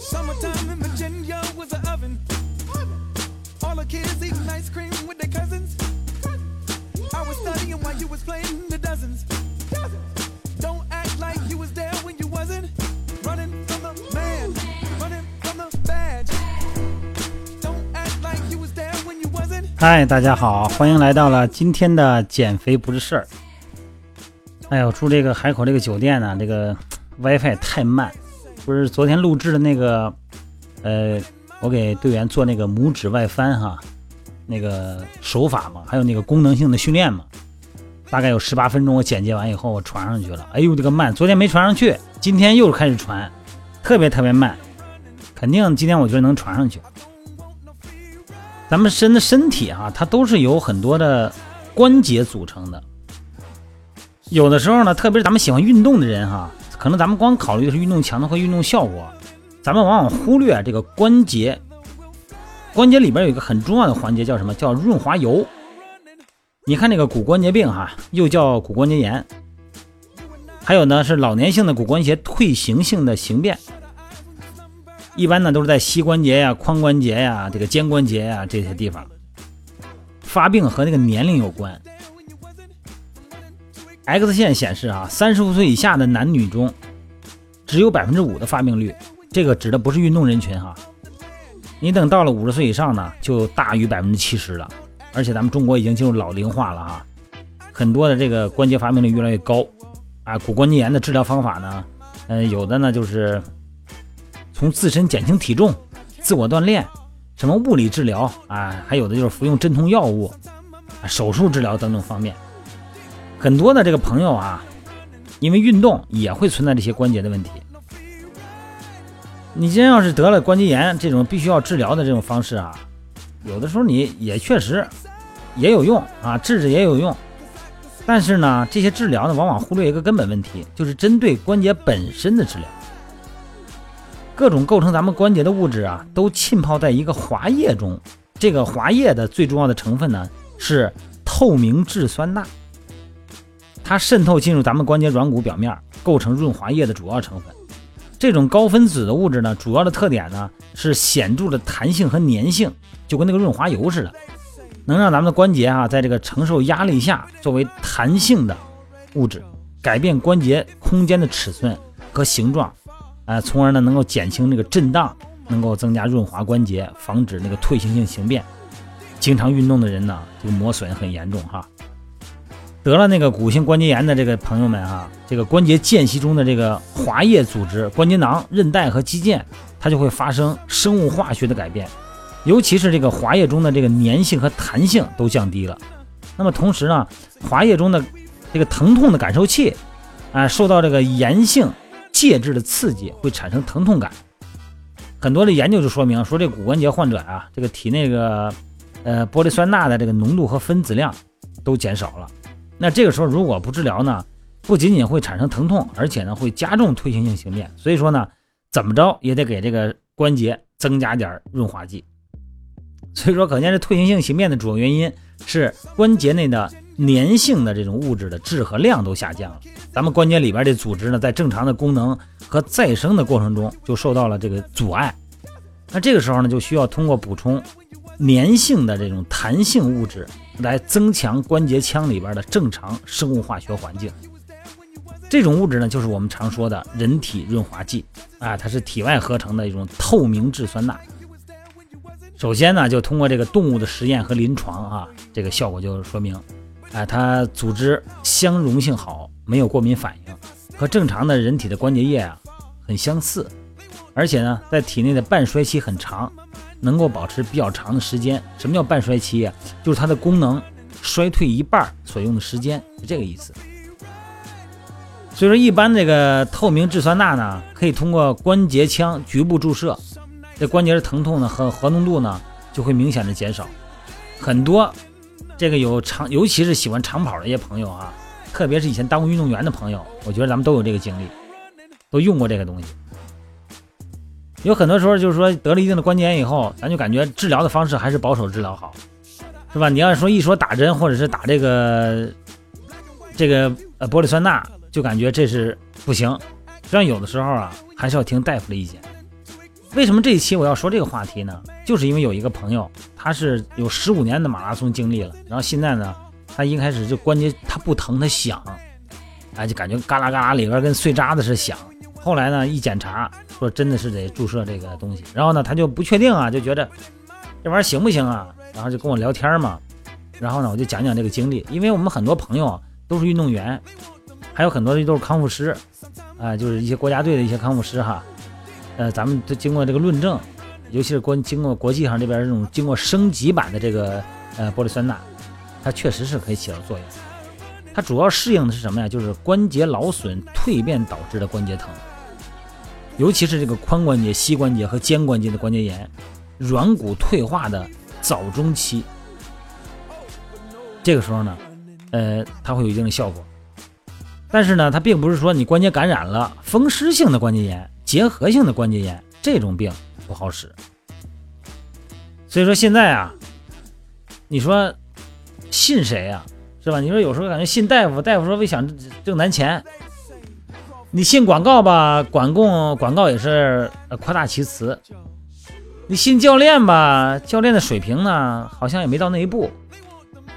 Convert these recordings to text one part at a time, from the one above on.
Summertime in Virginia was an oven. All the kids eating ice cream with their cousins. I was studying while you was playing the dozens. Don't act like you was there when you wasn't. Running from the man, running from the badge. Don't act like you was there when you wasn't. 嗨，大家好，欢迎来到了今天的减肥不是事儿。哎呦，住这个海口这个酒店呢，这个 WiFi 太慢。不是昨天录制的那个，呃，我给队员做那个拇指外翻哈，那个手法嘛，还有那个功能性的训练嘛，大概有十八分钟，我剪接完以后我传上去了。哎呦，这个慢，昨天没传上去，今天又开始传，特别特别慢，肯定今天我觉得能传上去。咱们身的身体啊，它都是由很多的关节组成的。有的时候呢，特别是咱们喜欢运动的人哈，可能咱们光考虑的是运动强度和运动效果，咱们往往忽略这个关节。关节里边有一个很重要的环节叫什么？叫润滑油。你看那个骨关节病哈，又叫骨关节炎，还有呢是老年性的骨关节退行性的形变。一般呢都是在膝关节呀、髋关节呀、这个肩关节呀这些地方。发病和那个年龄有关。X 线显示啊，三十五岁以下的男女中，只有百分之五的发病率。这个指的不是运动人群哈。你等到了五十岁以上呢，就大于百分之七十了。而且咱们中国已经进入老龄化了啊，很多的这个关节发病率越来越高。啊，骨关节炎的治疗方法呢，嗯，有的呢就是从自身减轻体重、自我锻炼、什么物理治疗啊，还有的就是服用镇痛药物、手术治疗等等方面。很多的这个朋友啊，因为运动也会存在这些关节的问题。你真要是得了关节炎这种必须要治疗的这种方式啊，有的时候你也确实也有用啊，治治也有用。但是呢，这些治疗呢，往往忽略一个根本问题，就是针对关节本身的治疗。各种构成咱们关节的物质啊，都浸泡在一个滑液中。这个滑液的最重要的成分呢，是透明质酸钠。它渗透进入咱们关节软骨表面，构成润滑液的主要成分。这种高分子的物质呢，主要的特点呢是显著的弹性和粘性，就跟那个润滑油似的，能让咱们的关节啊，在这个承受压力下作为弹性的物质，改变关节空间的尺寸和形状，啊，从而呢能够减轻那个震荡，能够增加润滑关节，防止那个退行性形变。经常运动的人呢，这个磨损很严重哈。得了那个骨性关节炎的这个朋友们哈，这个关节间隙中的这个滑液组织、关节囊、韧带和肌腱，它就会发生生物化学的改变，尤其是这个滑液中的这个粘性和弹性都降低了。那么同时呢，滑液中的这个疼痛的感受器，啊，受到这个炎性介质的刺激，会产生疼痛感。很多的研究就说明说，这骨关节患者啊，这个体内个呃玻璃酸钠的这个浓度和分子量都减少了。那这个时候如果不治疗呢，不仅仅会产生疼痛，而且呢会加重退行性形变。所以说呢，怎么着也得给这个关节增加点润滑剂。所以说，可见这退行性形变的主要原因是关节内的粘性的这种物质的质和量都下降了。咱们关节里边的组织呢，在正常的功能和再生的过程中就受到了这个阻碍。那这个时候呢，就需要通过补充粘性的这种弹性物质。来增强关节腔里边的正常生物化学环境。这种物质呢，就是我们常说的人体润滑剂啊，它是体外合成的一种透明质酸钠。首先呢，就通过这个动物的实验和临床啊，这个效果就说明，啊，它组织相容性好，没有过敏反应，和正常的人体的关节液啊很相似，而且呢，在体内的半衰期很长。能够保持比较长的时间。什么叫半衰期啊？就是它的功能衰退一半所用的时间，是这个意思。所以说，一般这个透明质酸钠呢，可以通过关节腔局部注射，这关节的疼痛呢和活动度呢就会明显的减少。很多这个有长，尤其是喜欢长跑的一些朋友啊，特别是以前当过运动员的朋友，我觉得咱们都有这个经历，都用过这个东西。有很多时候就是说得了一定的关节炎以后，咱就感觉治疗的方式还是保守治疗好，是吧？你要说一说打针或者是打这个这个呃玻璃酸钠，就感觉这是不行。实际上有的时候啊，还是要听大夫的意见。为什么这一期我要说这个话题呢？就是因为有一个朋友，他是有十五年的马拉松经历了，然后现在呢，他一开始就关节他不疼，他响，哎，就感觉嘎啦嘎啦里边跟碎渣子似的响。后来呢，一检查说真的是得注射这个东西，然后呢，他就不确定啊，就觉得这玩意儿行不行啊？然后就跟我聊天嘛，然后呢，我就讲讲这个经历，因为我们很多朋友都是运动员，还有很多的都是康复师，啊，就是一些国家队的一些康复师哈。呃，咱们都经过这个论证，尤其是国经过国际上这边这种经过升级版的这个呃玻璃酸钠，它确实是可以起到作用。它主要适应的是什么呀？就是关节劳损蜕变导致的关节疼，尤其是这个髋关节、膝关节和肩关节的关节炎、软骨退化的早中期。这个时候呢，呃，它会有一定的效果。但是呢，它并不是说你关节感染了风湿性的关节炎。结核性的关节炎这种病不好使，所以说现在啊，你说信谁呀？是吧？你说有时候感觉信大夫，大夫说为想挣咱钱，你信广告吧，管供广告也是夸大其词；你信教练吧，教练的水平呢好像也没到那一步；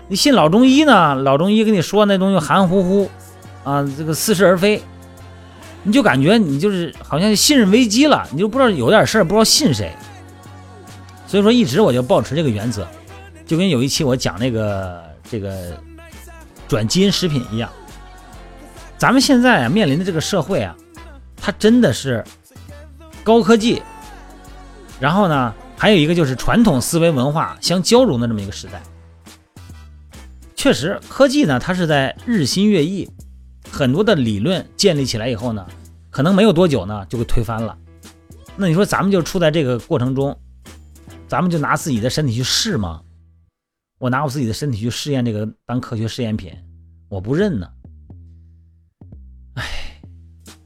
你信老中医呢，老中医跟你说那东西含含糊糊啊，这个似是而非。你就感觉你就是好像信任危机了，你就不知道有点事儿不知道信谁，所以说一直我就保持这个原则，就跟有一期我讲那个这个转基因食品一样，咱们现在啊面临的这个社会啊，它真的是高科技，然后呢还有一个就是传统思维文化相交融的这么一个时代，确实科技呢它是在日新月异。很多的理论建立起来以后呢，可能没有多久呢就会推翻了。那你说咱们就处在这个过程中，咱们就拿自己的身体去试吗？我拿我自己的身体去试验这个当科学试验品，我不认呢。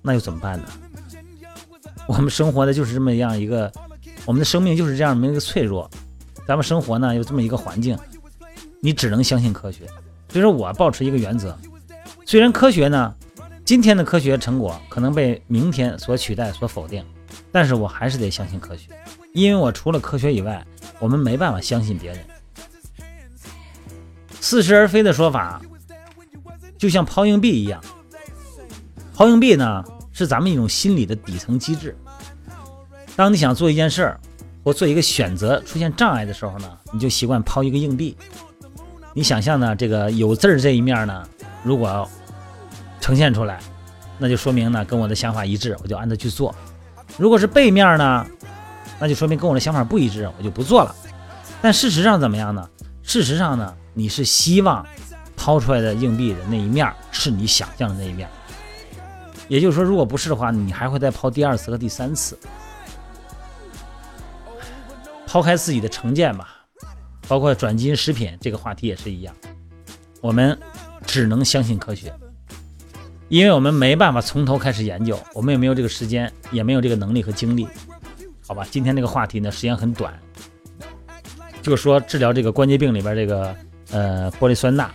那又怎么办呢？我们生活的就是这么样一个，我们的生命就是这样这么一个脆弱。咱们生活呢有这么一个环境，你只能相信科学。所以说我保持一个原则。虽然科学呢，今天的科学成果可能被明天所取代、所否定，但是我还是得相信科学，因为我除了科学以外，我们没办法相信别人。似是而非的说法，就像抛硬币一样。抛硬币呢，是咱们一种心理的底层机制。当你想做一件事儿或做一个选择出现障碍的时候呢，你就习惯抛一个硬币。你想象呢，这个有字儿这一面呢？如果呈现出来，那就说明呢跟我的想法一致，我就按照去做。如果是背面呢，那就说明跟我的想法不一致，我就不做了。但事实上怎么样呢？事实上呢，你是希望抛出来的硬币的那一面是你想象的那一面。也就是说，如果不是的话，你还会再抛第二次和第三次。抛开自己的成见吧，包括转基因食品这个话题也是一样，我们。只能相信科学，因为我们没办法从头开始研究，我们也没有这个时间，也没有这个能力和精力，好吧？今天这个话题呢，时间很短，就是说治疗这个关节病里边这个呃玻璃酸钠，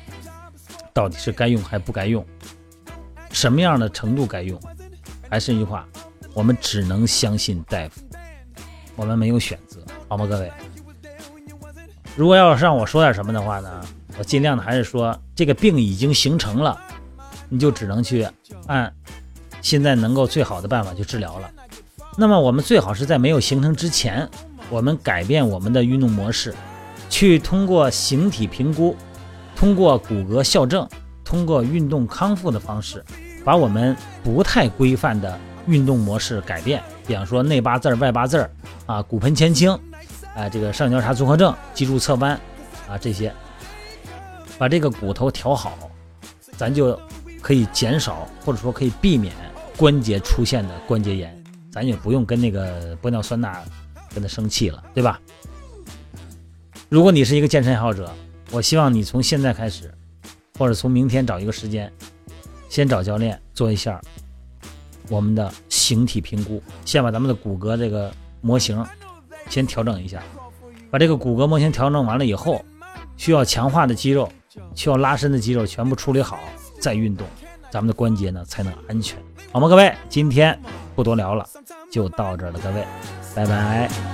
到底是该用还不该用？什么样的程度该用？还是那句话，我们只能相信大夫，我们没有选择，好吗？各位，如果要是让我说点什么的话呢？我尽量的还是说，这个病已经形成了，你就只能去按现在能够最好的办法去治疗了。那么我们最好是在没有形成之前，我们改变我们的运动模式，去通过形体评估，通过骨骼校正，通过运动康复的方式，把我们不太规范的运动模式改变。比方说内八字儿、外八字儿啊，骨盆前倾，啊，这个上交叉综合症、脊柱侧弯啊这些。把这个骨头调好，咱就可以减少或者说可以避免关节出现的关节炎，咱也不用跟那个玻尿酸钠跟他生气了，对吧？如果你是一个健身爱好者，我希望你从现在开始，或者从明天找一个时间，先找教练做一下我们的形体评估，先把咱们的骨骼这个模型先调整一下，把这个骨骼模型调整完了以后，需要强化的肌肉。需要拉伸的肌肉全部处理好再运动，咱们的关节呢才能安全，好吗？各位，今天不多聊了，就到这儿了，各位。拜拜。